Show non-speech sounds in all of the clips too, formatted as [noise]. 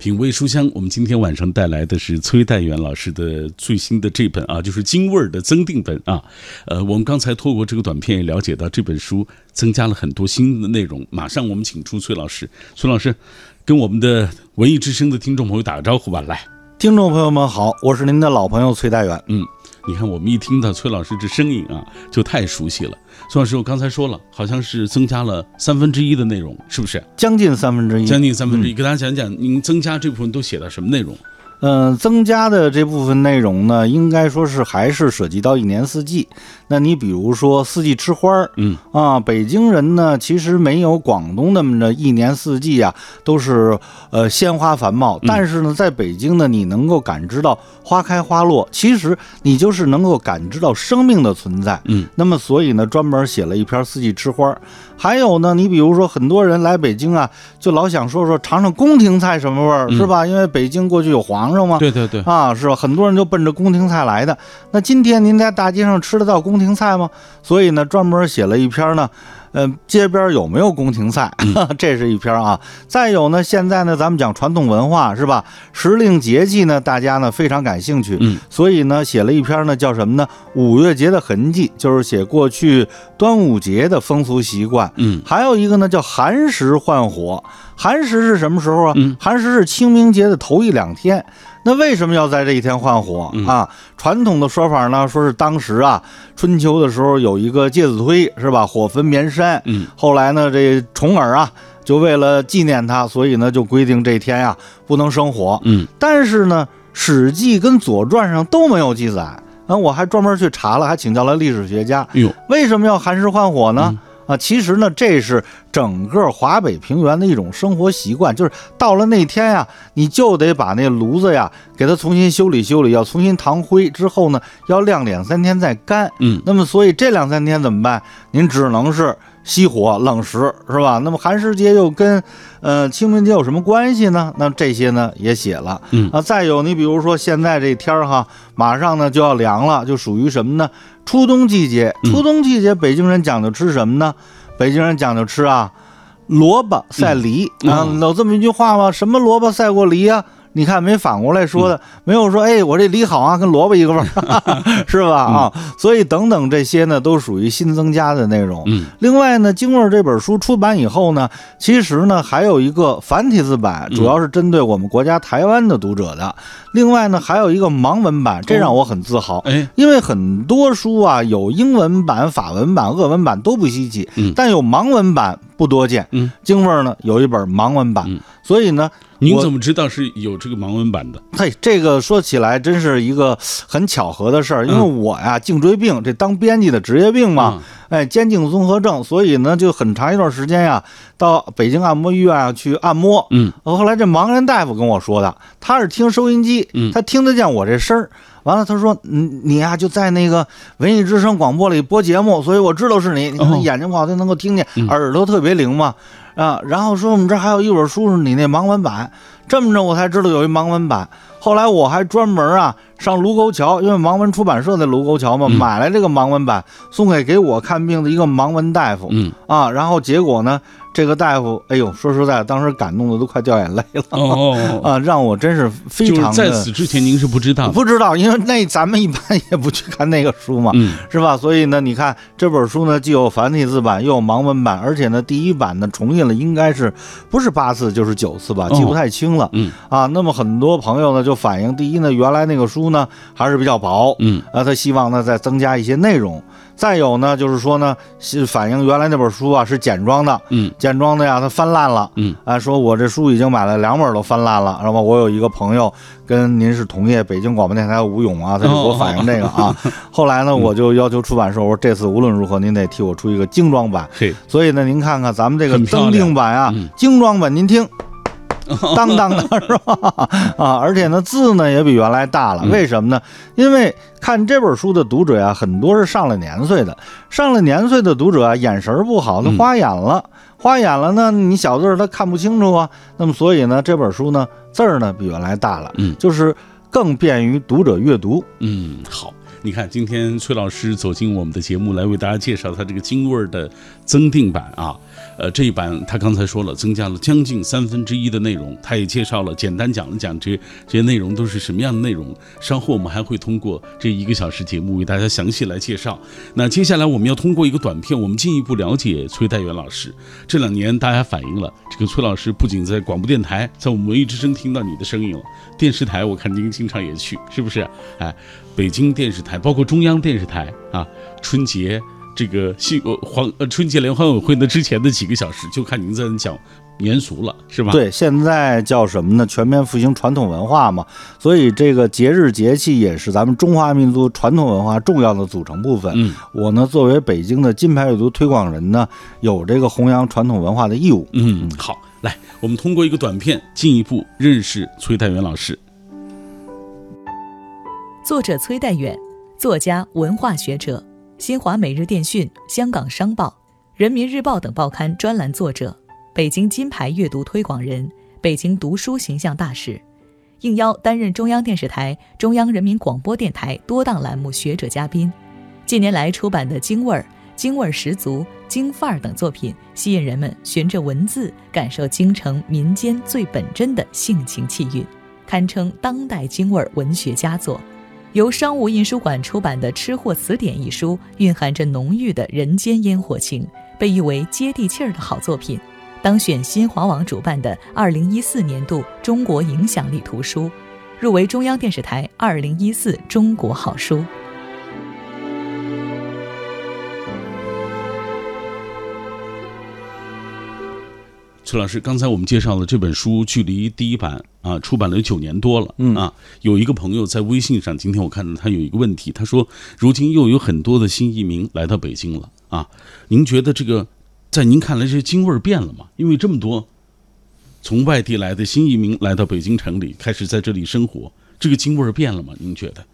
品味书香，我们今天晚上带来的是崔代元老师的最新的这本啊，就是京味儿的增订本啊。呃，我们刚才透过这个短片也了解到这本书增加了很多新的内容。马上我们请出崔老师，崔老师跟我们的文艺之声的听众朋友打个招呼吧。来，听众朋友们好，我是您的老朋友崔代元。嗯，你看我们一听到崔老师这声音啊，就太熟悉了。孙老师，我刚才说了，好像是增加了三分之一的内容，是不是？将近三分之一，将近三分之一。给大家讲讲，您增加这部分都写了什么内容？嗯，增加的这部分内容呢，应该说是还是涉及到一年四季。那你比如说四季吃花儿，嗯啊，北京人呢其实没有广东那么的一年四季啊都是呃鲜花繁茂，但是呢，在北京呢，你能够感知到花开花落，其实你就是能够感知到生命的存在。嗯，那么所以呢，专门写了一篇四季吃花儿。还有呢，你比如说很多人来北京啊，就老想说说尝尝宫廷菜什么味儿，是吧？因为北京过去有皇上嘛。对对对。啊，是吧？很多人就奔着宫廷菜来的。那今天您在大街上吃得到宫廷菜吗？所以呢，专门写了一篇呢。呃，街边有没有宫廷菜？[laughs] 这是一篇啊。再有呢，现在呢，咱们讲传统文化是吧？时令节气呢，大家呢非常感兴趣。嗯，所以呢，写了一篇呢，叫什么呢？五月节的痕迹，就是写过去端午节的风俗习惯。嗯，还有一个呢，叫寒食换火。寒食是什么时候啊？嗯，寒食是清明节的头一两天。那为什么要在这一天换火啊？传统的说法呢，说是当时啊，春秋的时候有一个介子推，是吧？火焚绵山。嗯，后来呢，这重耳啊，就为了纪念他，所以呢，就规定这天呀不能生火。嗯，但是呢，《史记》跟《左传》上都没有记载。啊，我还专门去查了，还请教了历史学家。哟，为什么要寒食换火呢？啊，其实呢，这是整个华北平原的一种生活习惯，就是到了那天呀，你就得把那炉子呀给它重新修理修理，要重新淌灰，之后呢，要晾两三天再干。嗯，那么所以这两三天怎么办？您只能是熄火冷食，是吧？那么寒食节又跟呃清明节有什么关系呢？那这些呢也写了。嗯啊，再有你比如说现在这天儿哈，马上呢就要凉了，就属于什么呢？初冬季节，初冬季节，北京人讲究吃什么呢？北京人讲究吃啊，萝卜赛梨啊，有这么一句话吗？什么萝卜赛过梨啊？你看没反过来说的，没有说哎，我这梨好啊，跟萝卜一个味儿，[laughs] 是吧？啊，所以等等这些呢，都属于新增加的内容。嗯，另外呢，《京味儿》这本书出版以后呢，其实呢还有一个繁体字版，主要是针对我们国家台湾的读者的。另外呢，还有一个盲文版，这让我很自豪。哎，因为很多书啊，有英文版、法文版、俄文版都不稀奇，嗯，但有盲文版不多见。嗯，京味儿呢有一本盲文版，所以呢。您怎么知道是有这个盲文版的？嘿，这个说起来真是一个很巧合的事儿，因为我呀颈椎病，这当编辑的职业病嘛，哎，肩颈综合症，所以呢就很长一段时间呀，到北京按摩医院啊去按摩。嗯，后来这盲人大夫跟我说的，他是听收音机，他听得见我这声儿。完了，他说：“你你呀就在那个文艺之声广播里播节目，所以我知道是你。你看眼睛不好，他能够听见，耳朵特别灵嘛。”啊，然后说我们这还有一本书是你那盲文版，这么着我才知道有一盲文版。后来我还专门啊上卢沟桥，因为盲文出版社在卢沟桥嘛，买来这个盲文版送给给我看病的一个盲文大夫。嗯啊，然后结果呢，这个大夫，哎呦，说实在，当时感动的都快掉眼泪了。哦 [laughs] 啊，让我真是非常在此之前您是不知道，不知道，因为那咱们一般也不去看那个书嘛，嗯，是吧？所以呢，你看这本书呢，既有繁体字版，又有盲文版，而且呢，第一版呢重印了，应该是不是八次就是九次吧，记不太清了。嗯啊，那么很多朋友呢就反映，第一呢，原来那个书呢还是比较薄，嗯啊，他希望呢再增加一些内容。再有呢，就是说呢，是反映原来那本书啊是简装的，嗯，简装的呀，它翻烂了，嗯，啊，说我这书已经买了两本都翻烂了，然后我有一个朋友跟您是同业，北京广播电台吴勇啊，他就给我反映这个啊，[laughs] 后来呢，我就要求出版社，我说这次无论如何您得替我出一个精装版，嘿，所以呢，您看看咱们这个增订版啊，嗯。精装版您听。[laughs] 当当的是吧？啊，而且呢，字呢也比原来大了。为什么呢？因为看这本书的读者啊，很多是上了年岁的。上了年岁的读者啊，眼神不好，他花眼了，花眼了呢，你小字儿他看不清楚啊。那么所以呢，这本书呢，字儿呢比原来大了，嗯，就是更便于读者阅读。嗯，好。你看，今天崔老师走进我们的节目来为大家介绍他这个京味儿的增订版啊。呃，这一版他刚才说了，增加了将近三分之一的内容，他也介绍了，简单讲了讲这这些内容都是什么样的内容。稍后我们还会通过这一个小时节目为大家详细来介绍。那接下来我们要通过一个短片，我们进一步了解崔代元老师。这两年大家反映了，这个崔老师不仅在广播电台，在我们文艺之声听到你的声音了，电视台我看您经常也去，是不是？哎，北京电视台，包括中央电视台啊，春节。这个新呃黄呃春节联欢晚会的之前的几个小时，就看您在讲民俗了，是吧？对，现在叫什么呢？全面复兴传统文化嘛。所以这个节日节气也是咱们中华民族传统文化重要的组成部分。嗯，我呢作为北京的金牌阅读推广人呢，有这个弘扬传统文化的义务。嗯，好，来，我们通过一个短片进一步认识崔代远老师。作者崔代远，作家、文化学者。新华每日电讯、香港商报、人民日报等报刊专栏作者，北京金牌阅读推广人，北京读书形象大使，应邀担任中央电视台、中央人民广播电台多档栏目学者嘉宾。近年来出版的《京味儿》《京味儿十足》《京范儿》等作品，吸引人们循着文字感受京城民间最本真的性情气韵，堪称当代京味儿文学佳作。由商务印书馆出版的《吃货词典》一书，蕴含着浓郁的人间烟火情，被誉为接地气儿的好作品，当选新华网主办的2014年度中国影响力图书，入围中央电视台2014中国好书。崔老师，刚才我们介绍了这本书，距离第一版啊出版了有九年多了。嗯啊，有一个朋友在微信上，今天我看到他有一个问题，他说：如今又有很多的新移民来到北京了啊，您觉得这个在您看来，这京味儿变了吗？因为这么多从外地来的新移民来到北京城里，开始在这里生活，这个京味儿变了吗？您觉得？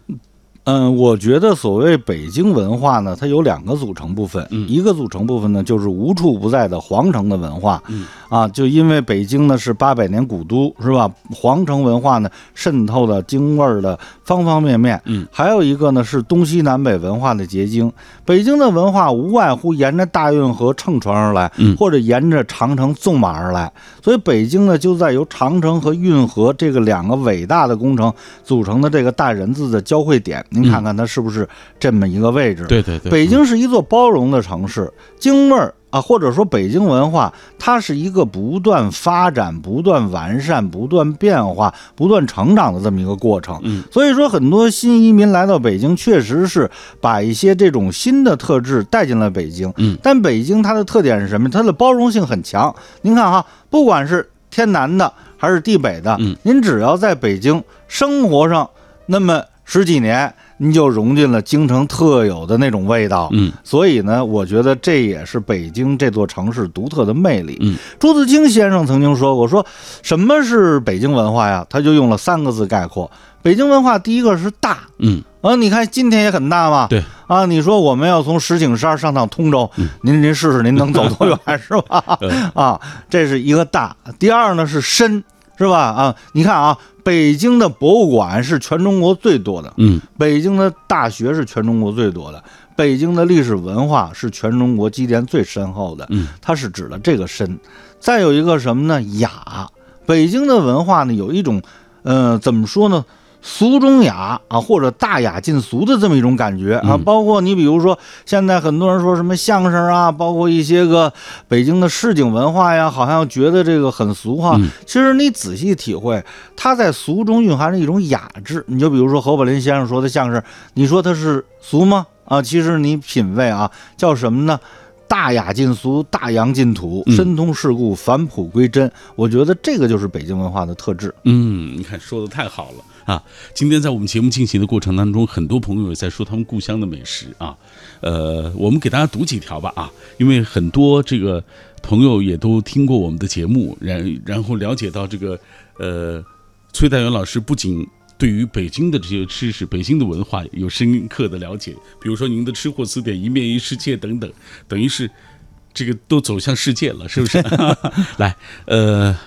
嗯，我觉得所谓北京文化呢，它有两个组成部分，一个组成部分呢就是无处不在的皇城的文化，啊，就因为北京呢是八百年古都，是吧？皇城文化呢渗透了京味儿的方方面面，嗯，还有一个呢是东西南北文化的结晶。北京的文化无外乎沿着大运河乘船而来，或者沿着长城纵马而来，所以北京呢就在由长城和运河这个两个伟大的工程组成的这个大人字的交汇点。您看看它是不是这么一个位置？对对对，北京是一座包容的城市，京味儿啊，或者说北京文化，它是一个不断发展、不断完善、不断变化、不断成长的这么一个过程。嗯，所以说很多新移民来到北京，确实是把一些这种新的特质带进了北京。嗯，但北京它的特点是什么？它的包容性很强。您看哈，不管是天南的还是地北的，嗯，您只要在北京生活上那么十几年。您就融进了京城特有的那种味道，嗯，所以呢，我觉得这也是北京这座城市独特的魅力。嗯，朱自清先生曾经说过，说什么是北京文化呀？他就用了三个字概括：北京文化第一个是大，嗯，啊，你看今天也很大嘛，对，啊，你说我们要从石景山上趟通州，您您试试，您能走多远是吧？[laughs] [laughs] 啊，这是一个大。第二呢是深，是吧？啊，你看啊。北京的博物馆是全中国最多的，嗯，北京的大学是全中国最多的，北京的历史文化是全中国积淀最深厚的，嗯，它是指的这个深。再有一个什么呢？雅，北京的文化呢，有一种，呃，怎么说呢？俗中雅啊，或者大雅尽俗的这么一种感觉啊，包括你比如说，现在很多人说什么相声啊，包括一些个北京的市井文化呀，好像觉得这个很俗哈。其实你仔细体会，它在俗中蕴含着一种雅致。你就比如说侯宝林先生说的相声，你说它是俗吗？啊，其实你品味啊，叫什么呢？大雅尽俗，大洋尽土，深通世故，返璞归真。我觉得这个就是北京文化的特质。嗯，你看说的太好了。啊，今天在我们节目进行的过程当中，很多朋友也在说他们故乡的美食啊。呃，我们给大家读几条吧啊，因为很多这个朋友也都听过我们的节目，然然后了解到这个呃，崔代元老师不仅对于北京的这些吃食、北京的文化有深刻的了解，比如说您的吃货词典一面一世界等等，等于是这个都走向世界了，是不是？[laughs] 来，呃。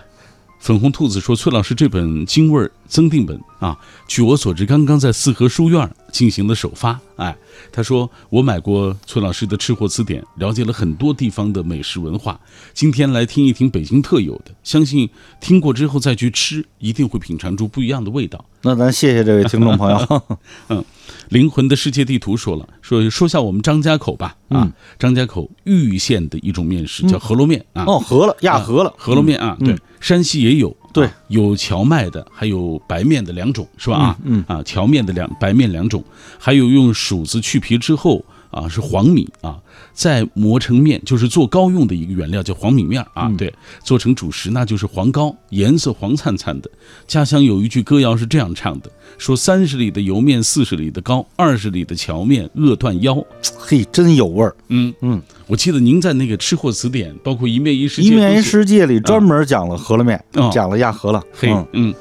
粉红兔子说：“崔老师，这本京味儿增订本啊，据我所知，刚刚在四合书院进行了首发。哎，他说我买过崔老师的《吃货词典》，了解了很多地方的美食文化。今天来听一听北京特有的，相信听过之后再去吃，一定会品尝出不一样的味道。那咱谢谢这位听众朋友。[laughs] 嗯，灵魂的世界地图说了，说说下我们张家口吧。啊，张家口玉县的一种面食叫饸饹面啊。哦，饸饹压饸了，饸饹面啊，对。”山西也有，对，有荞麦的，还有白面的两种，是吧？啊，嗯啊，荞面的两白面两种，还有用黍子去皮之后啊，是黄米啊，再磨成面，就是做糕用的一个原料，叫黄米面啊。对，做成主食那就是黄糕，颜色黄灿灿的。家乡有一句歌谣是这样唱的：说三十里的油面，四十里的糕，二十里的荞面饿断腰。[tsk] 嘿，真有味儿。嗯嗯。我记得您在那个《吃货词典》，包括《一面一世界》，《一面一世界》里专门讲了饸饹面，讲了压饸饹。嘿，嗯，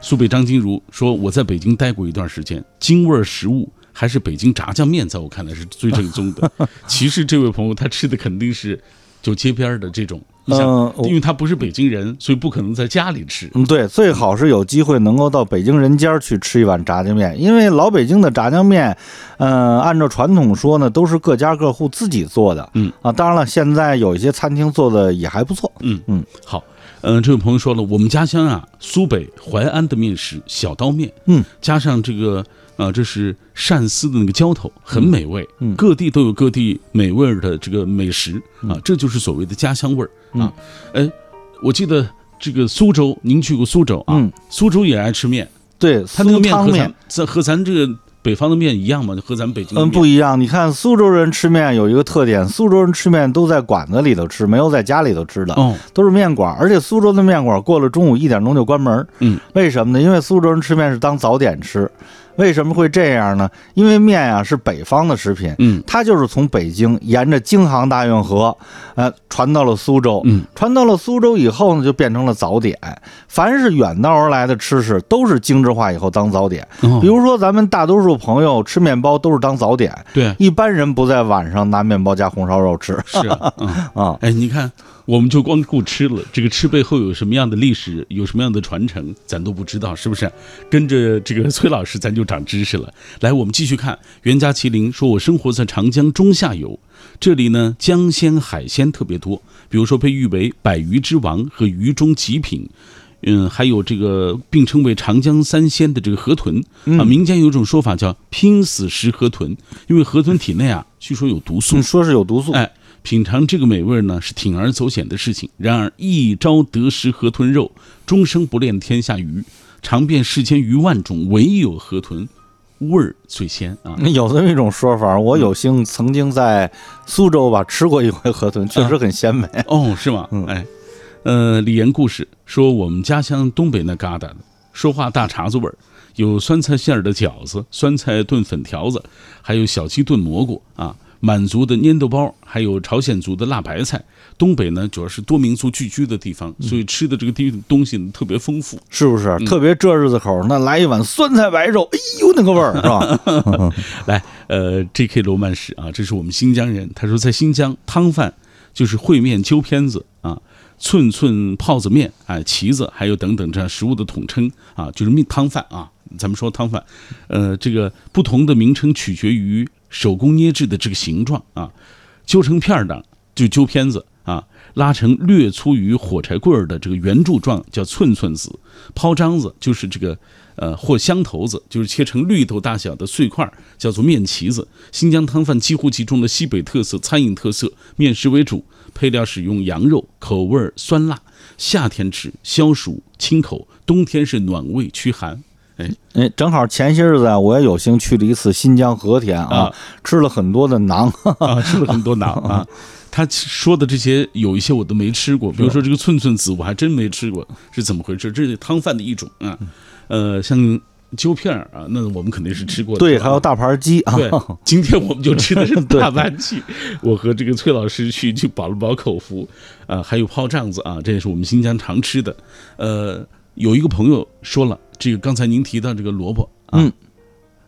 苏北张金如说：“我在北京待过一段时间，京味儿食物还是北京炸酱面，在我看来是最正宗的。[laughs] ”其实这位朋友他吃的肯定是就街边的这种。嗯，因为他不是北京人，所以不可能在家里吃。嗯，对，最好是有机会能够到北京人家去吃一碗炸酱面，因为老北京的炸酱面，嗯，按照传统说呢，都是各家各户自己做的。嗯啊，当然了，现在有一些餐厅做的也还不错。嗯嗯，好，嗯，这位朋友说了，我们家乡啊，苏北淮安的面食小刀面，嗯，加上这个。啊，这是鳝丝的那个浇头，很美味。嗯，各地都有各地美味的这个美食啊，这就是所谓的家乡味儿啊。哎，我记得这个苏州，您去过苏州啊？嗯，苏州也爱吃面。对，他那个面和咱咱和咱这个北方的面一样吗？和咱北京嗯不一样。你看苏州人吃面有一个特点，苏州人吃面都在馆子里头吃，没有在家里头吃的。哦，都是面馆，而且苏州的面馆过了中午一点钟就关门。嗯，为什么呢？因为苏州人吃面是当早点吃。为什么会这样呢？因为面啊是北方的食品，嗯，它就是从北京沿着京杭大运河，呃，传到了苏州，嗯，传到了苏州以后呢，就变成了早点。凡是远道而来的吃食，都是精致化以后当早点。比如说咱们大多数朋友吃面包都是当早点，对，一般人不在晚上拿面包加红烧肉吃。是 [laughs] 啊，哎，你看。我们就光顾吃了，这个吃背后有什么样的历史，有什么样的传承，咱都不知道，是不是？跟着这个崔老师，咱就长知识了。来，我们继续看袁家麒麟说：“我生活在长江中下游，这里呢，江鲜海鲜特别多，比如说被誉为百鱼之王和鱼中极品，嗯，还有这个并称为长江三鲜的这个河豚啊。民间有一种说法叫拼死食河豚，因为河豚体内啊，据说有毒素，说是有毒素，哎。”品尝这个美味呢，是铤而走险的事情。然而一朝得食河豚肉，终生不恋天下鱼。尝遍世间余万种，唯有河豚味儿最鲜啊！[laughs] 有这么一种说法，我有幸曾经在苏州吧吃过一回河豚，确实很鲜美。哦，是吗？嗯，哎，呃，李岩故事说，我们家乡东北那旮瘩的，说话大碴子味儿，有酸菜馅儿的饺子，酸菜炖粉条子，还有小鸡炖蘑菇啊。满族的粘豆包，还有朝鲜族的辣白菜。东北呢，主要是多民族聚居的地方，所以吃的这个地东西特别丰富，是不是？特别这日子口，那来一碗酸菜白肉，哎呦，那个味儿是吧？[laughs] 来，呃，J.K. 罗曼史啊，这是我们新疆人。他说，在新疆，汤饭就是烩面、揪片子啊，寸寸泡子面，哎，旗子，还有等等这样食物的统称啊，就是面汤饭啊。咱们说汤饭，呃，这个不同的名称取决于。手工捏制的这个形状啊，揪成片儿的就揪片子啊，拉成略粗于火柴棍儿的这个圆柱状叫寸寸子，抛张子就是这个呃或香头子，就是切成绿豆大小的碎块叫做面旗子。新疆汤饭几乎集中了西北特色餐饮特色，面食为主，配料使用羊肉，口味酸辣，夏天吃消暑清口，冬天是暖胃驱寒。哎哎，正好前些日子啊，我也有幸去了一次新疆和田啊，吃了很多的馕 [laughs] 啊，吃了很多馕 [laughs] 啊。他说的这些有一些我都没吃过，比如说这个寸寸子，我还真没吃过，是怎么回事？这是汤饭的一种啊。呃，像揪片儿啊，那我们肯定是吃过的。对，还有大盘鸡啊。对，今天我们就吃的是 [laughs] 大盘鸡。我和这个崔老师去去饱了饱口福啊，还有泡胀子啊，这也是我们新疆常吃的。呃，有一个朋友说了。这个刚才您提到这个萝卜，嗯，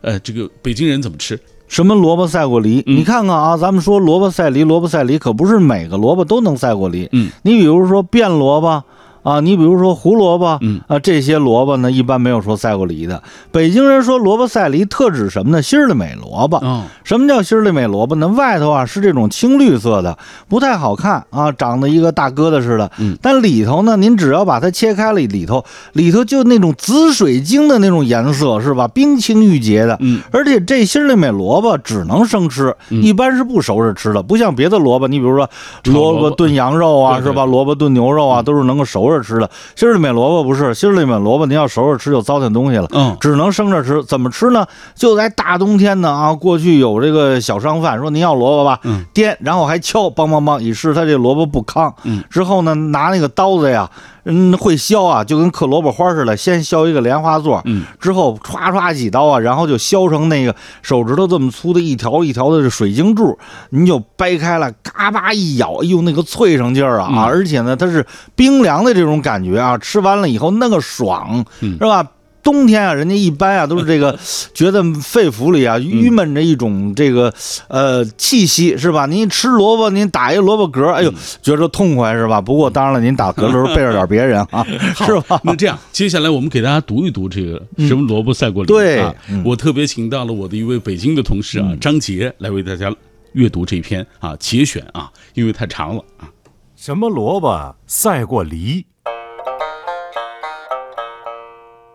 呃，这个北京人怎么吃？什么萝卜赛过梨？你看看啊，咱们说萝卜赛梨，萝卜赛梨可不是每个萝卜都能赛过梨。嗯，你比如说变萝卜啊，你比如说胡萝卜，嗯啊，这些萝卜呢，一般没有说赛过梨的。北京人说萝卜赛梨，特指什么呢？心儿里美萝卜。哦，什么叫心儿里美萝卜呢？外头啊是这种青绿色的，不太好看啊，长得一个大疙瘩似的。嗯，但里头呢，您只要把它切开了，里头里头就那种紫水晶的那种颜色，是吧？冰清玉洁的。嗯，而且这心儿里美萝卜只能生吃，嗯一般是不熟着吃的，不像别的萝卜，你比如说萝卜炖羊肉啊，对对是吧？萝卜炖牛肉啊，都是能够熟着吃的。心里面萝卜不是，心里面萝卜您要熟着吃就糟践东西了。嗯只能生着吃，怎么吃呢？就在大冬天呢啊，过去有这个小商贩说您要萝卜吧，嗯，颠，然后还敲，梆梆梆，以示他这萝卜不糠。嗯，之后呢，拿那个刀子呀，嗯，会削啊，就跟嗑萝卜花似的，先削一个莲花座，嗯，之后歘歘几刀啊，然后就削成那个手指头这么粗的一条一条的水晶柱，您就掰开了，嘎巴一咬，哎呦那个脆生劲儿啊，嗯。啊，而且呢，它是冰凉的这种感觉啊，吃完了以后那个爽，嗯。是吧？冬天啊，人家一般啊都是这个，[laughs] 觉得肺腑里啊郁闷着一种这个呃气息，是吧？您吃萝卜，您打一萝卜嗝，哎呦，觉着痛快是吧？不过当然了，您打嗝的时候背着点别人啊，[laughs] 是吧？那这样，接下来我们给大家读一读这个什么萝卜赛过梨、对啊嗯我特别请到了我的一位北京的同事啊，张杰来为大家阅读这篇啊节选啊，因为太长了啊。什么萝卜赛过梨？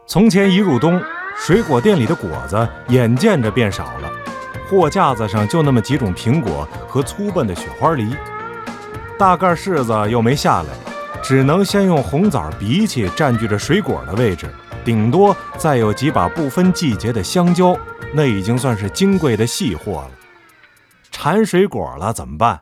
从前一入冬，水果店里的果子眼见着变少了，货架子上就那么几种苹果和粗笨的雪花梨。大盖柿子又没下来，只能先用红枣荸荠占据着水果的位置，顶多再有几把不分季节的香蕉，那已经算是金贵的细货了。馋水果了怎么办？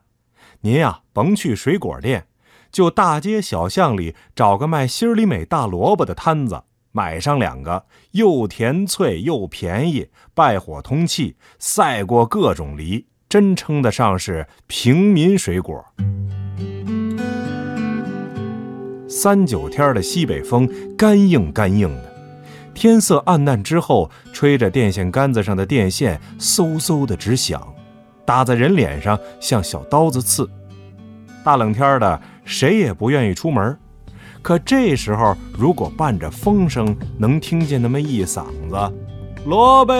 您呀，甭去水果店，就大街小巷里找个卖心里美大萝卜的摊子，买上两个，又甜脆又便宜，败火通气，赛过各种梨，真称得上是平民水果。三九天的西北风，干硬干硬的，天色暗淡之后，吹着电线杆子上的电线，嗖嗖的直响。打在人脸上像小刀子刺。大冷天的，谁也不愿意出门。可这时候，如果伴着风声，能听见那么一嗓子：“萝卜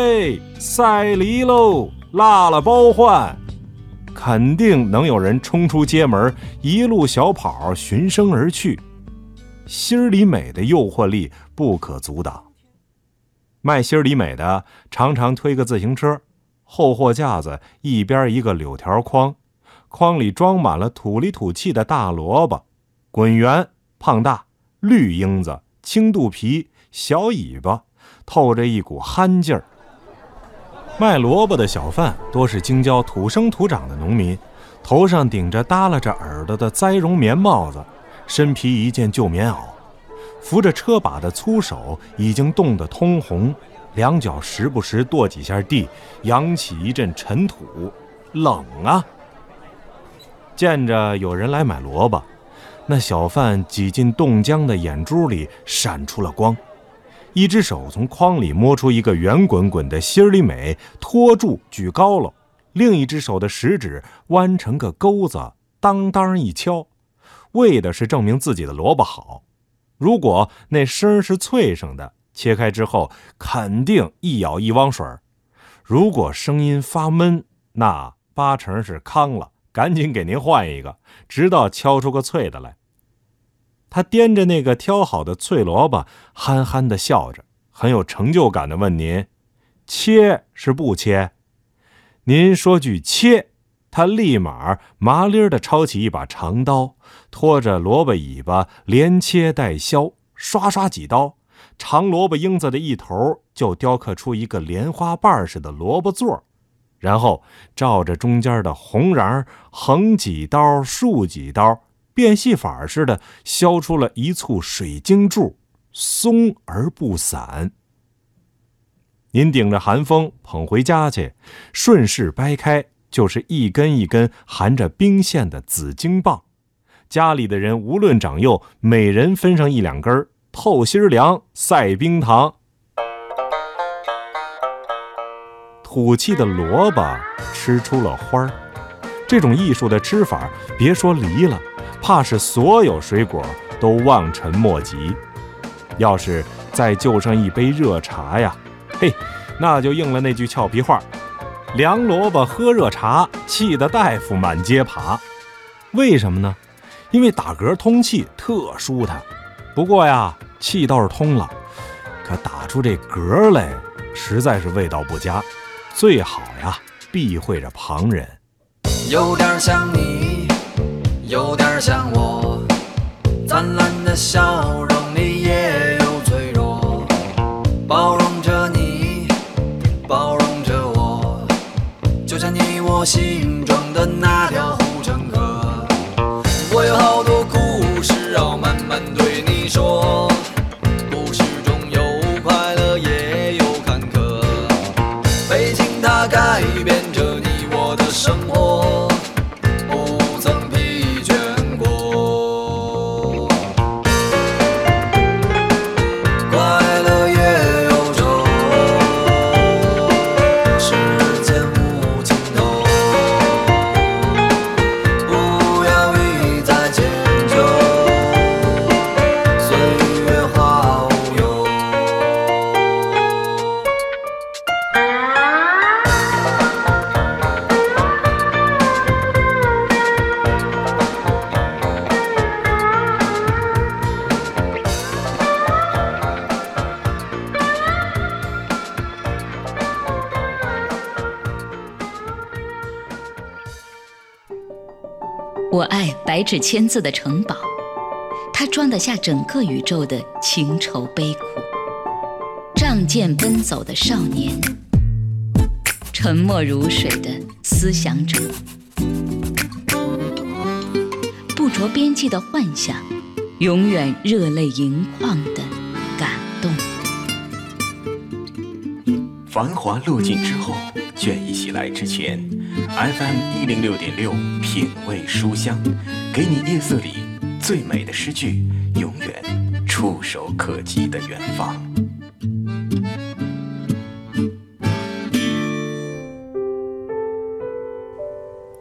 赛梨喽，辣了包换。”肯定能有人冲出街门，一路小跑循声而去。心里美的诱惑力不可阻挡。卖心里美的常常推个自行车。后货架子一边一个柳条筐，筐里装满了土里土气的大萝卜，滚圆、胖大、绿缨子、青肚皮、小尾巴，透着一股憨劲儿。卖萝卜的小贩多是京郊土生土长的农民，头上顶着耷拉着耳朵的栽绒棉帽子，身披一件旧棉袄，扶着车把的粗手已经冻得通红。两脚时不时跺几下地，扬起一阵尘土，冷啊！见着有人来买萝卜，那小贩挤进冻僵的眼珠里闪出了光，一只手从筐里摸出一个圆滚滚的心里美，托住举高了，另一只手的食指弯成个钩子，当当一敲，为的是证明自己的萝卜好。如果那声是脆声的。切开之后，肯定一咬一汪水如果声音发闷，那八成是糠了，赶紧给您换一个，直到敲出个脆的来。他掂着那个挑好的脆萝卜，憨憨的笑着，很有成就感的问您：“切是不切？”您说句“切”，他立马麻利儿的抄起一把长刀，拖着萝卜尾巴，连切带削，刷刷几刀。长萝卜缨子的一头就雕刻出一个莲花瓣似的萝卜座，然后照着中间的红瓤横几刀、竖几刀，变戏法似的削出了一簇水晶柱，松而不散。您顶着寒风捧回家去，顺势掰开，就是一根一根含着冰线的紫晶棒。家里的人无论长幼，每人分上一两根儿。透心凉，赛冰糖。土气的萝卜吃出了花儿，这种艺术的吃法，别说梨了，怕是所有水果都望尘莫及。要是再就上一杯热茶呀，嘿，那就应了那句俏皮话：“凉萝卜喝热茶，气得大夫满街爬。”为什么呢？因为打嗝通气特舒坦。不过呀，气倒是通了，可打出这嗝来，实在是味道不佳。最好呀，避讳着旁人。有点像你，有点像我，灿烂的笑容里也有脆弱，包容着你，包容着我，就像你我心白纸千字的城堡，它装得下整个宇宙的情愁悲苦。仗剑奔走的少年，沉默如水的思想者，不着边际的幻想，永远热泪盈眶的感动。繁华落尽之后，倦意袭来之前，FM 一零六点六品味书香，给你夜色里最美的诗句，永远触手可及的远方。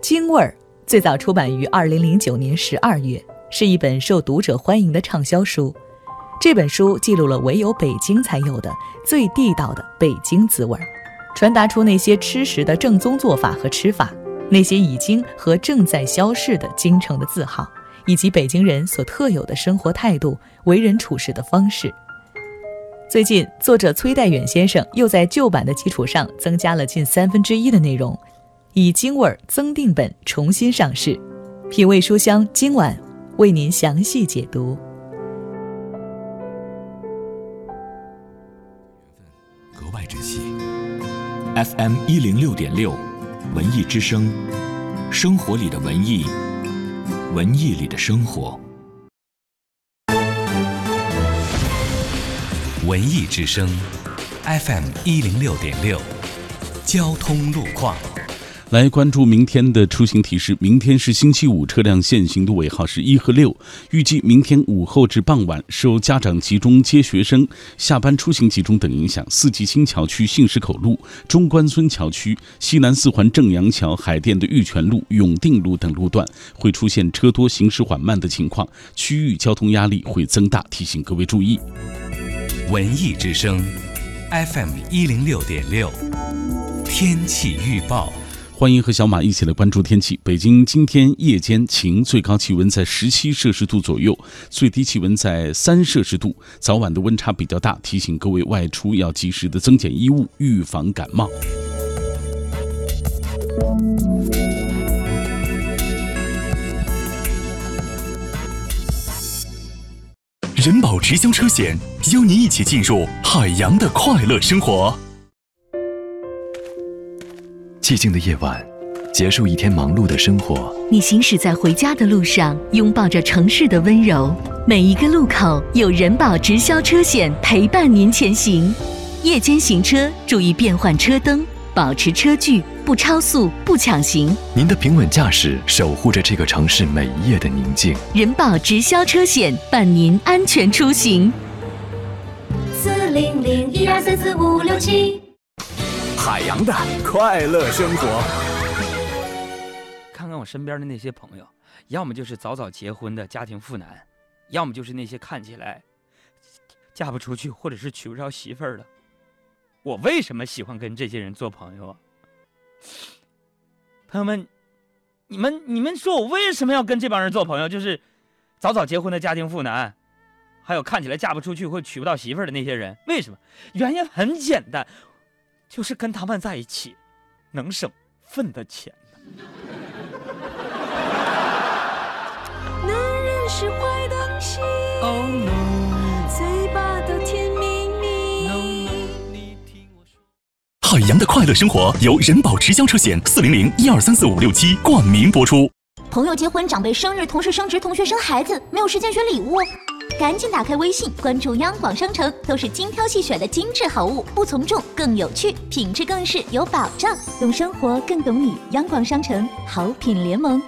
京味儿最早出版于二零零九年十二月，是一本受读者欢迎的畅销书。这本书记录了唯有北京才有的最地道的北京滋味儿，传达出那些吃食的正宗做法和吃法，那些已经和正在消逝的京城的字号，以及北京人所特有的生活态度、为人处事的方式。最近，作者崔代远先生又在旧版的基础上增加了近三分之一的内容，以京味儿增订本重新上市。品味书香，今晚为您详细解读。FM 一零六点六，文艺之声，生活里的文艺，文艺里的生活。文艺之声，FM 一零六点六，交通路况。来关注明天的出行提示。明天是星期五，车辆限行的尾号是一和六。预计明天午后至傍晚，受家长集中接学生、下班出行集中等影响，四季青桥区信石口路、中关村桥区、西南四环正阳桥、海淀的玉泉路、永定路等路段会出现车多、行驶缓慢的情况，区域交通压力会增大，提醒各位注意。文艺之声，FM 一零六点六，天气预报。欢迎和小马一起来关注天气。北京今天夜间晴，最高气温在十七摄氏度左右，最低气温在三摄氏度，早晚的温差比较大，提醒各位外出要及时的增减衣物，预防感冒。人保直销车险邀您一起进入海洋的快乐生活。寂静的夜晚，结束一天忙碌的生活。你行驶在回家的路上，拥抱着城市的温柔。每一个路口有人保直销车险陪伴您前行。夜间行车注意变换车灯，保持车距，不超速，不抢行。您的平稳驾驶守护着这个城市每一夜的宁静。人保直销车险伴您安全出行。四零零一二三四五六七。海洋的快乐生活。看看我身边的那些朋友，要么就是早早结婚的家庭妇男，要么就是那些看起来嫁不出去或者是娶不着媳妇儿的。我为什么喜欢跟这些人做朋友啊？朋友们，你们你们说我为什么要跟这帮人做朋友？就是早早结婚的家庭妇男，还有看起来嫁不出去或娶不到媳妇儿的那些人。为什么？原因很简单，就是跟他们在一起能省份的钱。男人是坏东西。Oh no，嘴巴都甜蜜蜜。海洋的快乐生活由人保直销车险四零零一二三四五六七冠名播出。朋友结婚、长辈生日、同事升职、同学生孩子，没有时间选礼物，赶紧打开微信，关注央广商城，都是精挑细选的精致好物，不从众更有趣，品质更是有保障。懂生活更懂你，央广商城好品联盟。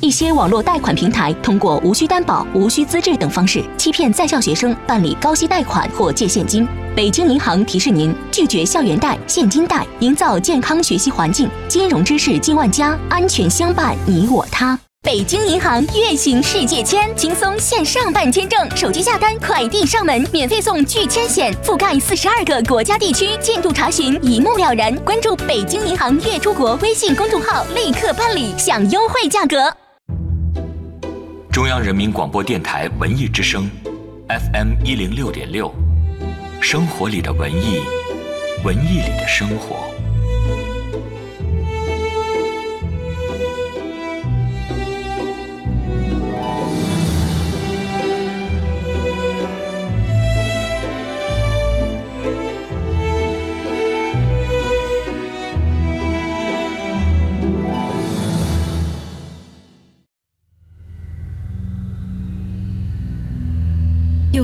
一些网络贷款平台通过无需担保、无需资质等方式，欺骗在校学生办理高息贷款或借现金。北京银行提示您：拒绝校园贷、现金贷，营造健康学习环境。金融知识进万家，安全相伴你我他。北京银行月行世界签，轻松线上办签证，手机下单，快递上门，免费送拒签险，覆盖四十二个国家地区，进度查询一目了然。关注北京银行月出国微信公众号，立刻办理，享优惠价格。中央人民广播电台文艺之声，FM 一零六点六，生活里的文艺，文艺里的生活。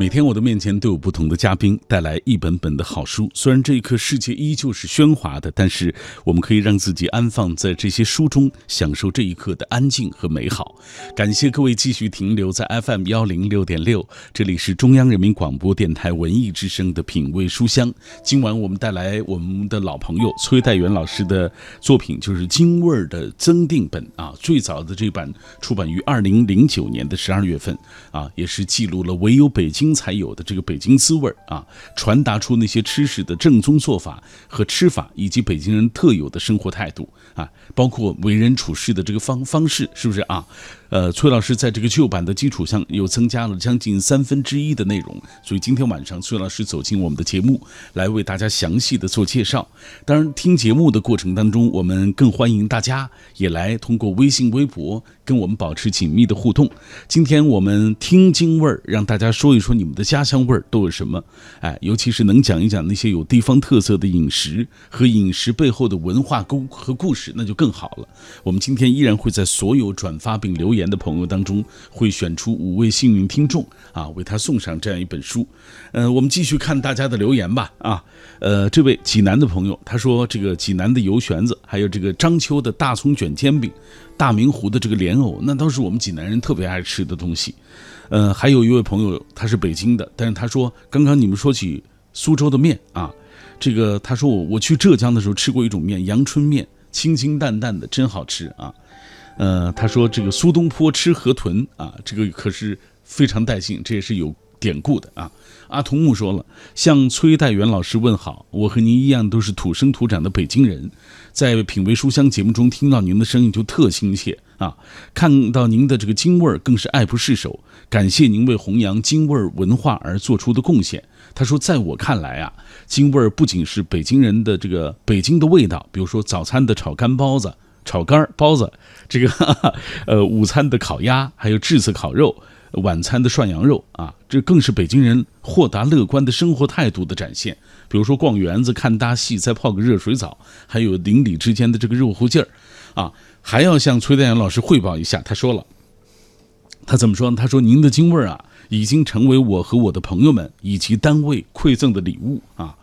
每天我的面前都有不同的嘉宾带来一本本的好书，虽然这一刻世界依旧是喧哗的，但是我们可以让自己安放在这些书中，享受这一刻的安静和美好。感谢各位继续停留在 FM 幺零六点六，这里是中央人民广播电台文艺之声的品味书香。今晚我们带来我们的老朋友崔代元老师的作品，就是京味儿的增订本啊，最早的这版出版于二零零九年的十二月份啊，也是记录了唯有北京。才有的这个北京滋味啊，传达出那些吃食的正宗做法和吃法，以及北京人特有的生活态度啊，包括为人处事的这个方方式，是不是啊？呃，崔老师在这个旧版的基础上又增加了将近三分之一的内容，所以今天晚上崔老师走进我们的节目，来为大家详细的做介绍。当然，听节目的过程当中，我们更欢迎大家也来通过微信、微博跟我们保持紧密的互动。今天我们听京味儿，让大家说一说你们的家乡味儿都有什么？哎，尤其是能讲一讲那些有地方特色的饮食和饮食背后的文化故和故事，那就更好了。我们今天依然会在所有转发并留言。言的朋友当中会选出五位幸运听众啊，为他送上这样一本书。呃，我们继续看大家的留言吧。啊，呃，这位济南的朋友他说，这个济南的油旋子，还有这个章丘的大葱卷煎饼，大明湖的这个莲藕，那都是我们济南人特别爱吃的东西。呃，还有一位朋友他是北京的，但是他说，刚刚你们说起苏州的面啊，这个他说我我去浙江的时候吃过一种面，阳春面，清清淡淡的，真好吃啊。呃，他说这个苏东坡吃河豚啊，这个可是非常带劲，这也是有典故的啊。阿童木说了，向崔代元老师问好，我和您一样都是土生土长的北京人，在品味书香节目中听到您的声音就特亲切啊，看到您的这个京味儿更是爱不释手，感谢您为弘扬京味儿文化而做出的贡献。他说，在我看来啊，京味儿不仅是北京人的这个北京的味道，比如说早餐的炒干包子。炒肝儿、包子，这个 [laughs] 呃，午餐的烤鸭，还有炙子烤肉，晚餐的涮羊肉啊，这更是北京人豁达乐观的生活态度的展现。比如说逛园子、看大戏，再泡个热水澡，还有邻里之间的这个热乎劲儿啊。还要向崔代阳老师汇报一下，他说了，他怎么说呢？他说您的京味儿啊，已经成为我和我的朋友们以及单位馈赠的礼物啊，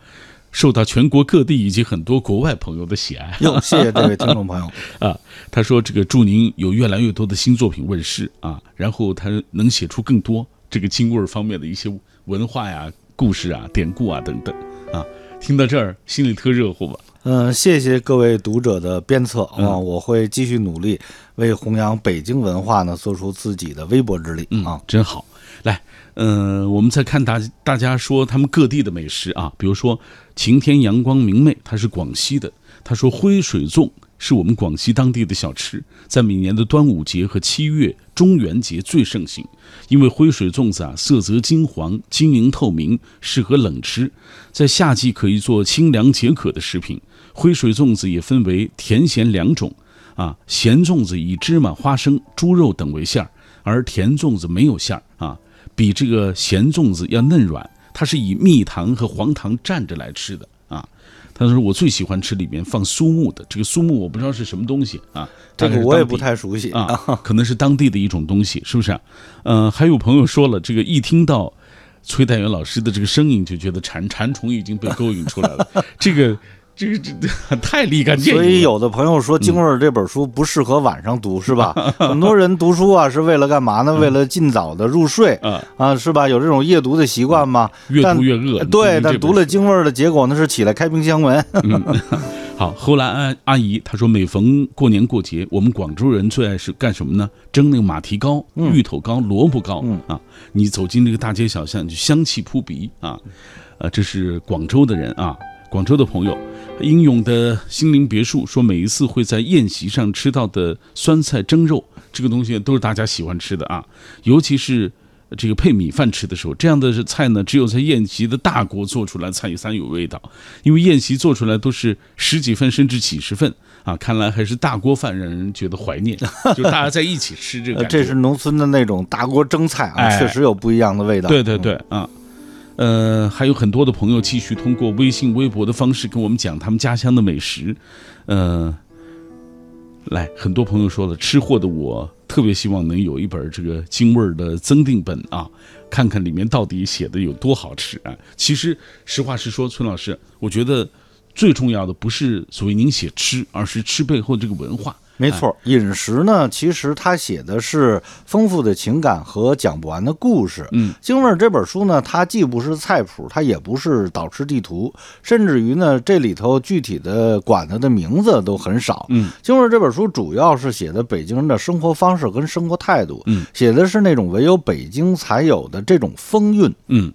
受到全国各地以及很多国外朋友的喜爱。哟，谢谢这位听众朋友 [laughs] 啊！他说：“这个祝您有越来越多的新作品问世啊，然后他能写出更多这个京味儿方面的一些文化呀、故事啊、典故啊等等啊。”听到这儿，心里特热乎吧？嗯，谢谢各位读者的鞭策啊！我会继续努力为弘扬北京文化呢，做出自己的微薄之力啊！真好。来，嗯，我们再看大大家说他们各地的美食啊，比如说晴天阳光明媚，他是广西的，他说灰水粽。是我们广西当地的小吃，在每年的端午节和七月中元节最盛行。因为灰水粽子啊，色泽金黄、晶莹透明，适合冷吃，在夏季可以做清凉解渴的食品。灰水粽子也分为甜咸两种，啊，咸粽子以芝麻、花生、猪肉等为馅儿，而甜粽子没有馅儿啊，比这个咸粽子要嫩软，它是以蜜糖和黄糖蘸着来吃的啊。他说：“我最喜欢吃里面放苏木的，这个苏木我不知道是什么东西啊，这个我也不太熟悉啊，可能是当地的一种东西，是不是？嗯，还有朋友说了，这个一听到崔代元老师的这个声音，就觉得馋馋虫已经被勾引出来了，这个。”这个这太立竿见影。所以有的朋友说《京味儿》这本书不适合晚上读，是吧？[laughs] 很多人读书啊是为了干嘛呢？为了尽早的入睡啊啊，是吧？有这种夜读的习惯吗？越读越饿。对，但读了《京味儿》的结果呢是起来开冰箱闻。[laughs] 好，后来阿阿姨她说，每逢过年过节，我们广州人最爱是干什么呢？蒸那个马蹄糕、芋头糕、萝卜糕啊。你走进这个大街小巷，就香气扑鼻啊。呃，这是广州的人啊。广州的朋友，英勇的心灵别墅说，每一次会在宴席上吃到的酸菜蒸肉，这个东西都是大家喜欢吃的啊，尤其是这个配米饭吃的时候，这样的菜呢，只有在宴席的大锅做出来才才有味道，因为宴席做出来都是十几份甚至几十份啊，[laughs] 看来还是大锅饭让人觉得怀念，就大家在一起吃这个，这是农村的那种大锅蒸菜啊，确实有不一样的味道。对对对，啊。呃，还有很多的朋友继续通过微信、微博的方式跟我们讲他们家乡的美食。呃，来，很多朋友说了，吃货的我特别希望能有一本这个京味儿的增订本啊，看看里面到底写的有多好吃啊。其实，实话实说，崔老师，我觉得最重要的不是所谓您写吃，而是吃背后的这个文化。没错，饮食呢，其实他写的是丰富的情感和讲不完的故事。嗯，京味儿这本书呢，它既不是菜谱，它也不是导吃地图，甚至于呢，这里头具体的馆子的名字都很少。嗯，京味儿这本书主要是写的北京人的生活方式跟生活态度。嗯，写的是那种唯有北京才有的这种风韵。嗯，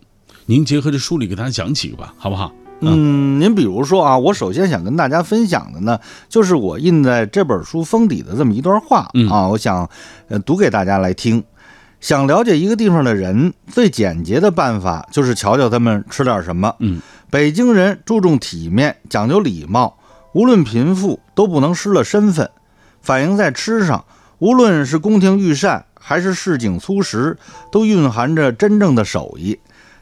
您结合这书里给大家讲几个吧，好不好？嗯，您比如说啊，我首先想跟大家分享的呢，就是我印在这本书封底的这么一段话啊，我想呃读给大家来听。想了解一个地方的人，最简洁的办法就是瞧瞧他们吃点什么。嗯，北京人注重体面，讲究礼貌，无论贫富都不能失了身份，反映在吃上，无论是宫廷御膳还是市井粗食，都蕴含着真正的手艺。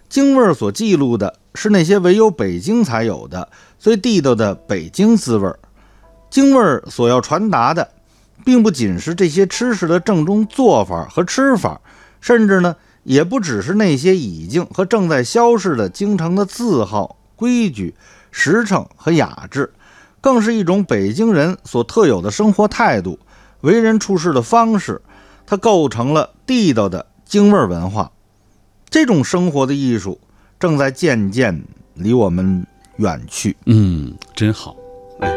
京味儿所记录的。是那些唯有北京才有的最地道的北京滋味儿，京味儿所要传达的，并不仅是这些吃食的正宗做法和吃法，甚至呢，也不只是那些已经和正在消逝的京城的字号、规矩、实诚和雅致，更是一种北京人所特有的生活态度、为人处事的方式，它构成了地道的京味儿文化。这种生活的艺术。正在渐渐离我们远去。嗯，真好。哎，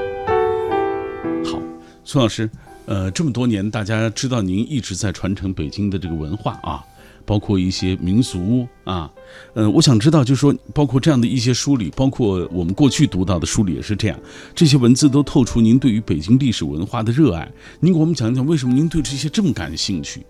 好，孙老师，呃，这么多年，大家知道您一直在传承北京的这个文化啊，包括一些民俗啊。呃，我想知道，就是说，包括这样的一些书里，包括我们过去读到的书里也是这样，这些文字都透出您对于北京历史文化的热爱。您给我们讲讲，为什么您对这些这么感兴趣？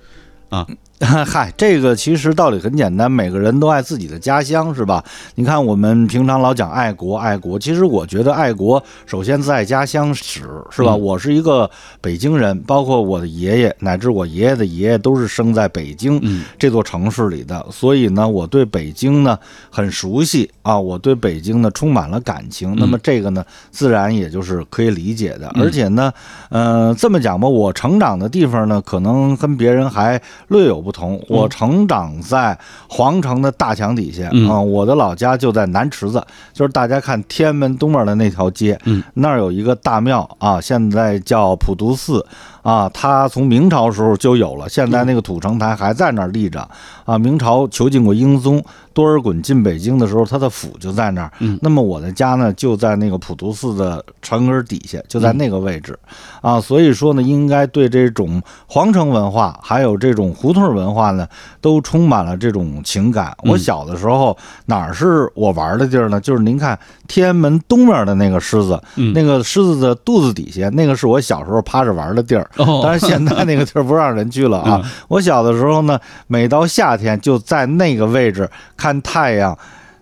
啊，[laughs] 嗨，这个其实道理很简单，每个人都爱自己的家乡，是吧？你看我们平常老讲爱国，爱国，其实我觉得爱国首先在家乡史，是吧？我是一个北京人，包括我的爷爷乃至我爷爷的爷爷都是生在北京这座城市里的，所以呢，我对北京呢很熟悉啊，我对北京呢充满了感情。那么这个呢，自然也就是可以理解的。而且呢，呃，这么讲吧，我成长的地方呢，可能跟别人还。略有不同。我成长在皇城的大墙底下啊、嗯我的老家就在南池子，就是大家看天安门东边的那条街，嗯，那儿有一个大庙啊，现在叫普渡寺啊，它从明朝时候就有了，现在那个土城台还在那儿立着啊。明朝囚禁过英宗，多尔衮进北京的时候，他的府就在那儿。嗯那么我的家呢，就在那个普渡寺的城根底下，就在那个位置啊。所以说呢，应该对这种皇城文化，还有这种胡同文化呢，都充满了这种情感。我嗯小的时候哪儿是我玩的地儿呢？就是您看天安门东面的那个狮子，嗯那个狮子的肚子底下，那个是我小时候趴着玩的地儿。哦当然现在那个地儿不让人去了啊。我小的时候呢，每到夏天就在那个位置看太阳。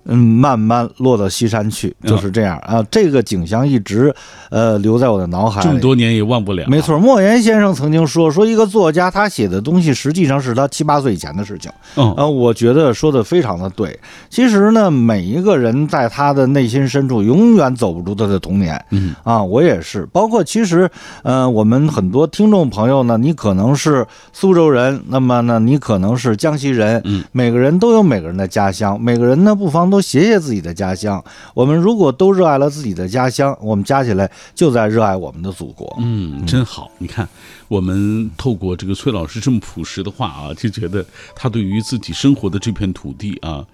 嗯，慢慢落到西山去，就是这样啊。这个景象一直呃留在我的脑海里。这么多年也忘不了。没错，莫言先生曾经说，说一个作家他写的东西实际上是他七八岁以前的事情。嗯呃，我觉得说的非常的对。其实呢，每一个人在他的内心深处永远走不出他的童年。嗯啊，我也是。包括其实，呃，我们很多听众朋友呢，你可能是苏州人，那么呢，你可能是江西人。嗯，每个人都有每个人的家乡，每个人呢，不妨都写写自己的家乡。我们如果都热爱了自己的家乡，我们加起来就在热爱我们的祖国。嗯，真好。你看，我们透过这个崔老师这么朴实的话啊，就觉得他对于自己生活的这片土地啊。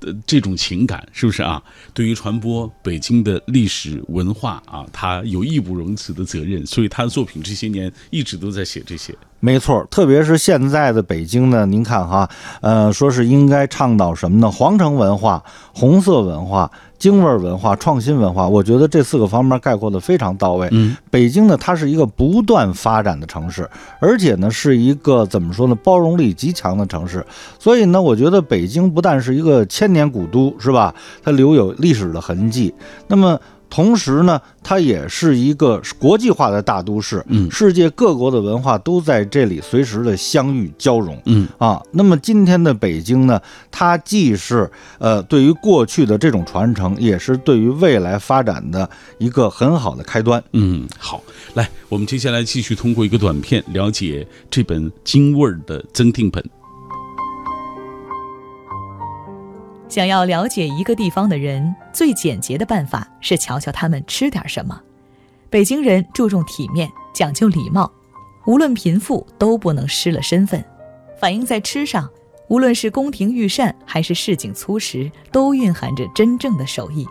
的这种情感是不是啊？对于传播北京的历史文化啊，他有义不容辞的责任，所以他的作品这些年一直都在写这些。没错，特别是现在的北京呢，您看哈，呃，说是应该倡导什么呢？皇城文化、红色文化、京味儿文化、创新文化，我觉得这四个方面概括的非常到位。嗯，北京呢，它是一个不断发展的城市，而且呢，是一个怎么说呢，包容力极强的城市。所以呢，我觉得北京不但是一个千年古都，是吧？它留有历史的痕迹。那么。同时呢，它也是一个国际化的大都市，嗯，世界各国的文化都在这里随时的相遇交融，嗯啊，那么今天的北京呢，它既是呃对于过去的这种传承，也是对于未来发展的一个很好的开端。嗯，好，来，我们接下来继续通过一个短片了解这本京味儿的增订本。想要了解一个地方的人，最简洁的办法是瞧瞧他们吃点什么。北京人注重体面，讲究礼貌，无论贫富都不能失了身份。反映在吃上，无论是宫廷御膳还是市井粗食，都蕴含着真正的手艺。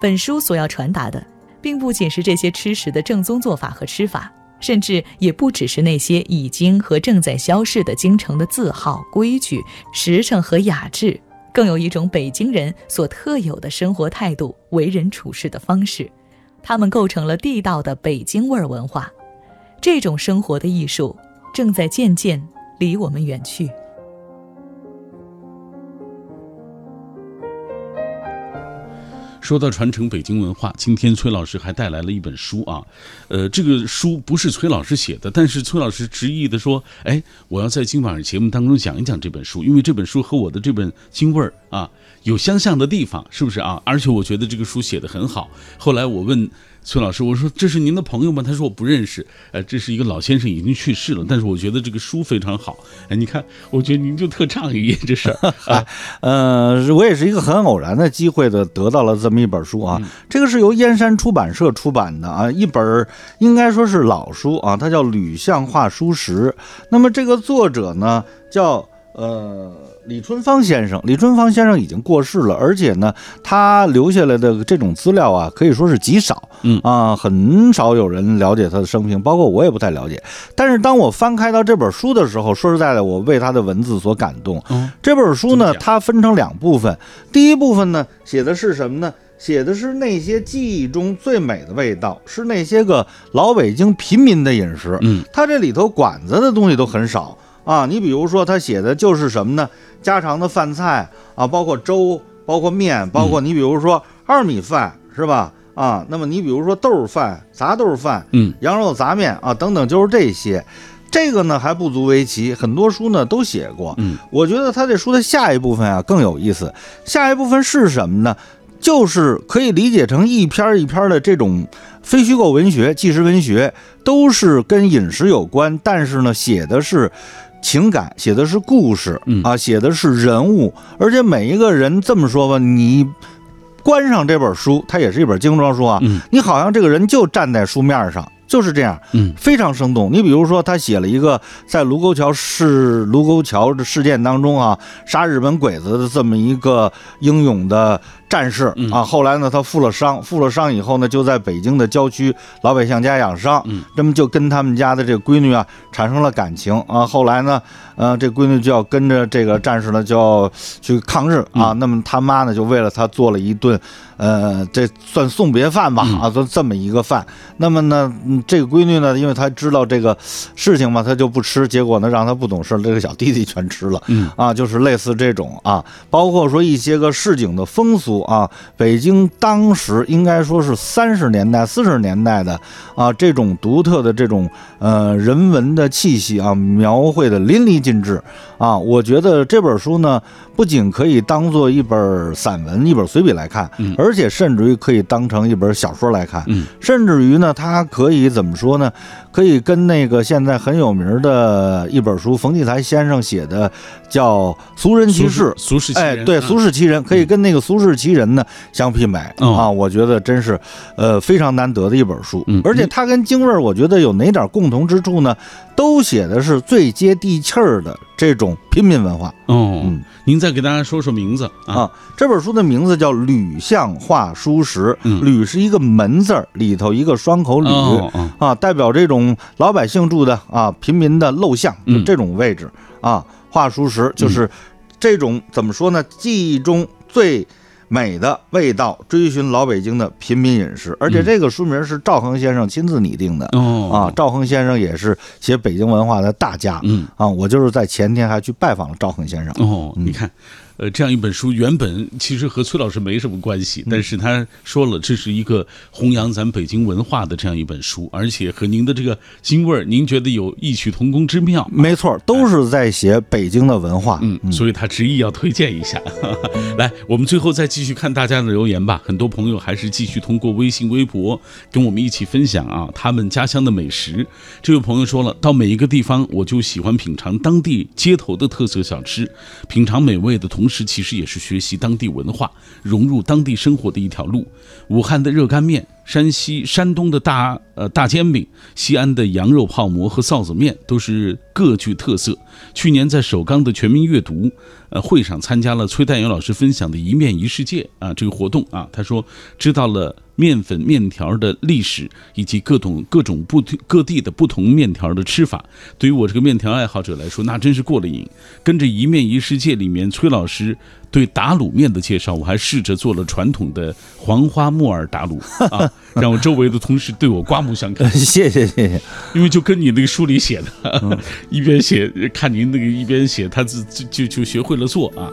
本书所要传达的，并不仅是这些吃食的正宗做法和吃法，甚至也不只是那些已经和正在消逝的京城的字号、规矩、实诚和雅致。更有一种北京人所特有的生活态度、为人处事的方式，他们构成了地道的北京味儿文化。这种生活的艺术正在渐渐离我们远去。说到传承北京文化，今天崔老师还带来了一本书啊，呃，这个书不是崔老师写的，但是崔老师执意的说，哎，我要在今晚节目当中讲一讲这本书，因为这本书和我的这本京味儿啊有相像的地方，是不是啊？而且我觉得这个书写的很好。后来我问崔老师，我说这是您的朋友吗？他说我不认识，呃，这是一个老先生，已经去世了，但是我觉得这个书非常好。哎，你看，我觉得您就特仗义这事儿 [laughs] 啊。[laughs] 呃，我也是一个很偶然的机会的得到了这么一本书啊，这个是由燕山出版社出版的啊，一本应该说是老书啊，它叫《吕相画书识》。那么这个作者呢叫呃李春芳先生，李春芳先生已经过世了，而且呢他留下来的这种资料啊，可以说是极少，嗯啊，很少有人了解他的生平，包括我也不太了解。但是当我翻开到这本书的时候，说实在的，我为他的文字所感动。嗯，这本书呢，它分成两部分，第一部分呢，写的是什么呢？写的是那些记忆中最美的味道，是那些个老北京平民的饮食。嗯，他这里头馆子的东西都很少啊。你比如说，他写的就是什么呢？家常的饭菜啊，包括粥，包括面，包括你比如说二米饭，是吧？啊，那么你比如说豆儿饭、杂豆儿饭，嗯，羊肉杂面啊，等等，就是这些。这个呢还不足为奇，很多书呢都写过。嗯，我觉得他这书的下一部分啊更有意思。下一部分是什么呢？就是可以理解成一篇一篇的这种非虚构文学、纪实文学，都是跟饮食有关，但是呢写的是情感，写的是故事嗯。啊，写的是人物，而且每一个人这么说吧，你关上这本书，它也是一本精装书啊，嗯。你好像这个人就站在书面上，就是这样，嗯非常生动。你比如说，他写了一个在卢沟桥事卢沟桥的事件当中啊，杀日本鬼子的这么一个英勇的战士嗯啊。后来呢，他负了伤，负了伤以后呢，就在北京的郊区老百姓家养伤，嗯那么就跟他们家的这个闺女啊产生了感情啊。后来呢，呃，这闺女就要跟着这个战士呢就要去抗日啊。嗯那么他妈呢就为了他做了一顿，呃，这算送别饭吧嗯啊，就这么一个饭。那么呢，嗯这个闺女呢，因为她知道这个事情嘛，她就不吃，结果呢让她不懂事，这个小弟弟全吃了。嗯啊，就是类似这种啊，包括说一些个市井的风俗啊，北京当时应该说是三十年代、四十年代的啊，这种独特的这种呃人文的气息啊，描绘的淋漓尽致啊。我觉得这本书呢，不仅可以当做一本散文、一本随笔来看，嗯而且甚至于可以当成一本小说来看，嗯甚至于呢，它可以怎么说呢？可以跟那个现在很有名的一本书，冯骥才先生写的叫《俗人奇事》。俗世奇人哎，对，啊俗世奇人可以跟那个俗世奇人呢相媲美、哦啊，我觉得真是呃非常难得的一本书，嗯而且它跟京味儿，我觉得有哪点共同之处呢？都写的是最接地气儿的这种平民文化。哦，嗯您再给大家说说名字啊？啊，这本书的名字叫《吕巷画书石》，嗯吕是一个门字儿，里头一个双口吕。哦哦啊，代表这种老百姓住的啊平民的陋巷，就嗯这种位置、啊。画书石就是这种怎么说呢？记忆中最美的味道，追寻老北京的平民饮食。而且嗯这个书名是赵恒先生亲自拟定的。哦啊，赵恒先生也是写北京文化的大家。嗯啊，我就是在前天还去拜访了赵恒先生。哦，你看，呃，这样一本书原本其实和崔老师没什么关系，嗯但是他说了，这是一个弘扬咱北京文化的这样一本书，而且和您的这个京味儿，您觉得有异曲同工之妙。没错，都是在写北京的文化。嗯，所以他执意要推荐一下。[laughs] 来，我们最后再继续看大家的留言吧。很多朋友还是继续通过微信、微博跟我们一起分享啊，他们家乡的美食。这位朋友说了，到每一个地方，我就喜欢品尝当地街头的特色小吃，品尝美味的同同时，其实也是学习当地文化、融入当地生活的一条路。武汉的热干面。山西、山东的大呃大煎饼，西安的羊肉泡馍和臊子面都是各具特色。去年在首钢的全民阅读呃会上参加了崔代勇老师分享的一面一世界啊这个活动啊，他说知道了面粉面条的历史以及各种各种不各地的不同面条的吃法。对于我这个面条爱好者来说，那真是过了瘾。跟着一面一世界里面崔老师对打卤面的介绍，我还试着做了传统的黄花木耳打卤啊。[laughs] 让我周围的同事对我刮目相看。[laughs] 谢谢谢谢，因为就跟你那个书里写的，[laughs] 一边写看您那个一边写，他自就就就学会了做啊。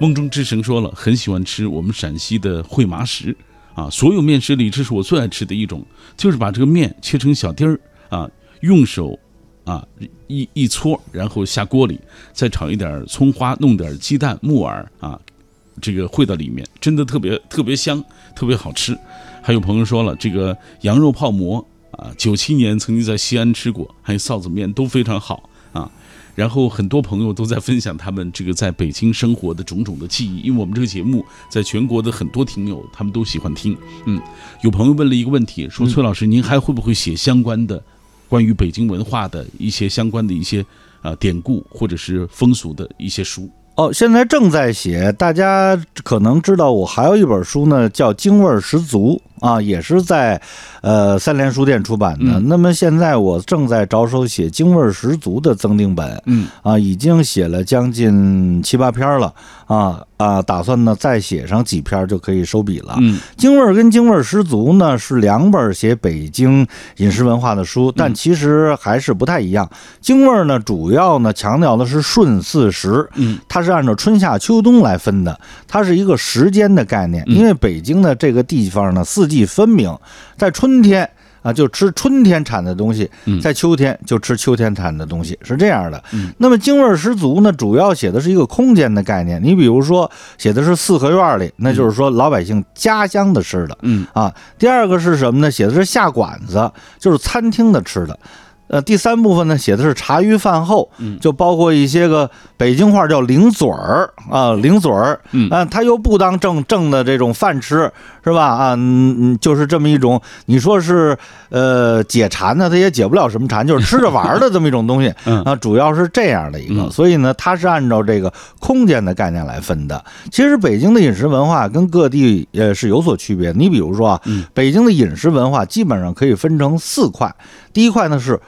梦中之神说了，很喜欢吃我们陕西的烩麻食啊，所有面食里这是我最爱吃的一种，就是把这个面切成小丁儿啊，用手啊一一搓，然后下锅里，再炒一点葱花，弄点鸡蛋、木耳啊，这个烩到里面，真的特别特别香，特别好吃。还有朋友说了，这个羊肉泡馍啊，九七年曾经在西安吃过，还有臊子面都非常好。然后很多朋友都在分享他们这个在北京生活的种种的记忆，因为我们这个节目在全国的很多听友他们都喜欢听。嗯，有朋友问了一个问题，说崔老师，您还会不会写相关的关于北京文化的一些相关的一些啊典故或者是风俗的一些书？哦，现在正在写，大家可能知道我还有一本书呢，叫《京味儿十足》啊，也是在呃三联书店出版的。嗯那么现在我正在着手写《京味儿十足》的增订本，嗯啊，已经写了将近七八篇了啊啊，打算呢再写上几篇就可以收笔了。嗯，京味儿跟京味儿十足呢是两本写北京饮食文化的书，但其实还是不太一样。京味儿呢主要呢强调的是顺四时，嗯，它是按照春夏秋冬来分的，它是一个时间的概念。因为北京的这个地方呢四季分明，在春天。啊，就吃春天产的东西，在秋天就吃秋天产的东西，是这样的。那么京味儿十足呢，主要写的是一个空间的概念。你比如说，写的是四合院里，那就是说老百姓家乡的吃的。嗯啊，第二个是什么呢？写的是下馆子，就是餐厅的吃的。呃，第三部分呢写的是茶余饭后，嗯就包括一些个北京话叫零嘴儿啊，零嘴儿，嗯啊，他又不当正正的这种饭吃，是吧？啊，嗯嗯，就是这么一种，你说是呃解馋呢，他也解不了什么馋，就是吃着玩儿的这么一种东西，嗯啊，主要是这样的一个，所以呢，它是按照这个空间的概念来分的。其实北京的饮食文化跟各地呃是有所区别。你比如说啊，北京的饮食文化基本上可以分成四块，第一块呢是。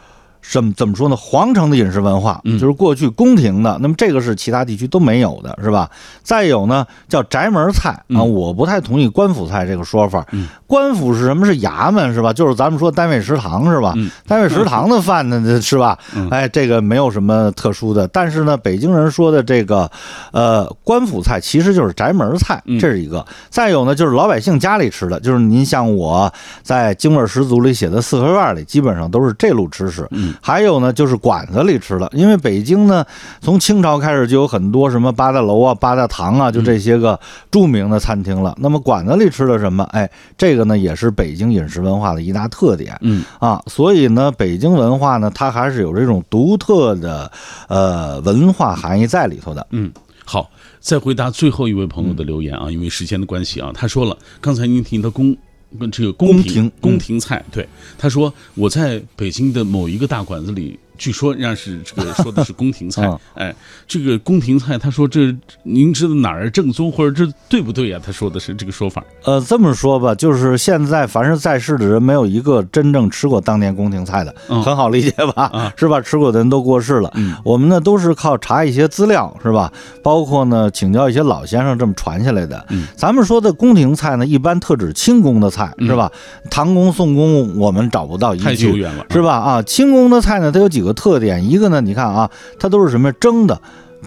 什么怎么说呢？皇城的饮食文化，就是过去宫廷的，那么这个是其他地区都没有的，是吧？再有呢，叫宅门菜啊，我不太同意官府菜这个说法。官府是什么？是衙门是吧？就是咱们说单位食堂是吧？单位食堂的饭呢是吧？哎，这个没有什么特殊的。但是呢，北京人说的这个，呃，官府菜其实就是宅门菜，这是一个。再有呢，就是老百姓家里吃的，就是您像我在京味儿十足里写的四合院里，基本上都是这路吃食。还有呢，就是馆子里吃的，因为北京呢，从清朝开始就有很多什么八大楼啊、八大堂啊，就这些个著名的餐厅了。那么馆子里吃的什么？哎，这个呢也是北京饮食文化的一大特点。嗯啊，所以呢，北京文化呢，它还是有这种独特的呃文化含义在里头的。嗯，好，再回答最后一位朋友的留言啊，因为时间的关系啊，他说了，刚才您提到宫跟这个宫宫廷宫廷菜，对，他说我在北京的某一个大馆子里。据说人家是这个说的是宫廷菜，[laughs] 哎，这个宫廷菜，他说这您知道哪儿正宗或者这对不对呀、他说的是这个说法。呃，这么说吧，就是现在凡是在世的人，没有一个真正吃过当年宫廷菜的，嗯很好理解吧？[laughs] 是吧？吃过的人都过世了。我们呢都是靠查一些资料，是吧？包括呢请教一些老先生这么传下来的。咱们说的宫廷菜呢，一般特指清宫的菜，是吧？唐宫、宋宫我们找不到太久远了是吧？啊，清宫的菜呢，它有几个特点，一个呢，你看啊，它都是什么蒸的。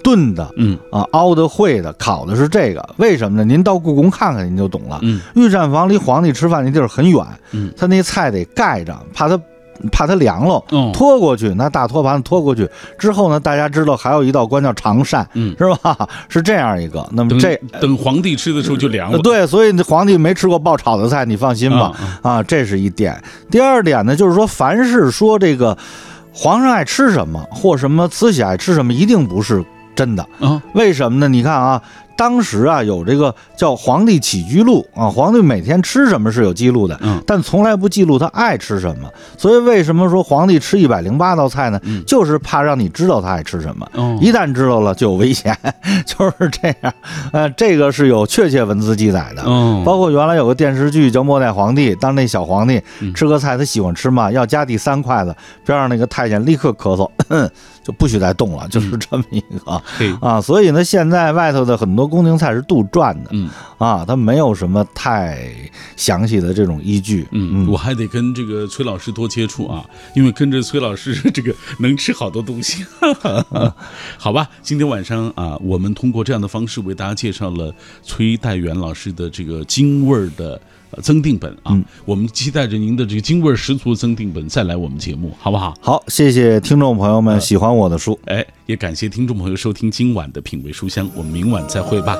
炖的，嗯啊，熬的、烩的、烤的是这个，为什么呢？您到故宫看看，您就懂了。嗯，御膳房离皇帝吃饭那地儿很远，嗯，他那菜得盖着，怕他怕它凉了，哦拖过去，拿大托盘子拖过去之后呢，大家知道还有一道关叫长膳，嗯，是吧？是这样一个。那么这等皇帝吃的时候就凉了。呃对，所以皇帝没吃过爆炒的菜，你放心吧。啊，这是一点。第二点呢，就是说，凡是说这个皇上爱吃什么，或什么慈禧爱吃什么，一定不是真的。嗯，为什么呢？你看啊。当时啊，有这个叫《皇帝起居录》啊，皇帝每天吃什么是有记录的，嗯，但从来不记录他爱吃什么。所以为什么说皇帝吃一百零八道菜呢？就是怕让你知道他爱吃什么。哦一旦知道了就有危险，[laughs] 就是这样。呃，这个是有确切文字记载的。哦包括原来有个电视剧叫《末代皇帝》，当那小皇帝吃个菜，他喜欢吃嘛，要夹第三筷子，边上那个太监立刻咳嗽，就不许再动了，就是这么一个。嘿啊，所以呢，现在外头的很多宫廷菜是杜撰的，嗯，啊，它没有什么太详细的这种依据，嗯，我还得跟这个崔老师多接触啊，因为跟着崔老师这个能吃好多东西。[laughs] 好吧，今天晚上啊，我们通过这样的方式为大家介绍了崔代元老师的这个京味儿的。呃增订本啊，我们期待着您的这个京味十足的增订本再来我们节目，好不好？好，谢谢听众朋友们喜欢我的书，哎，也感谢听众朋友收听今晚的品味书香，我们明晚再会吧。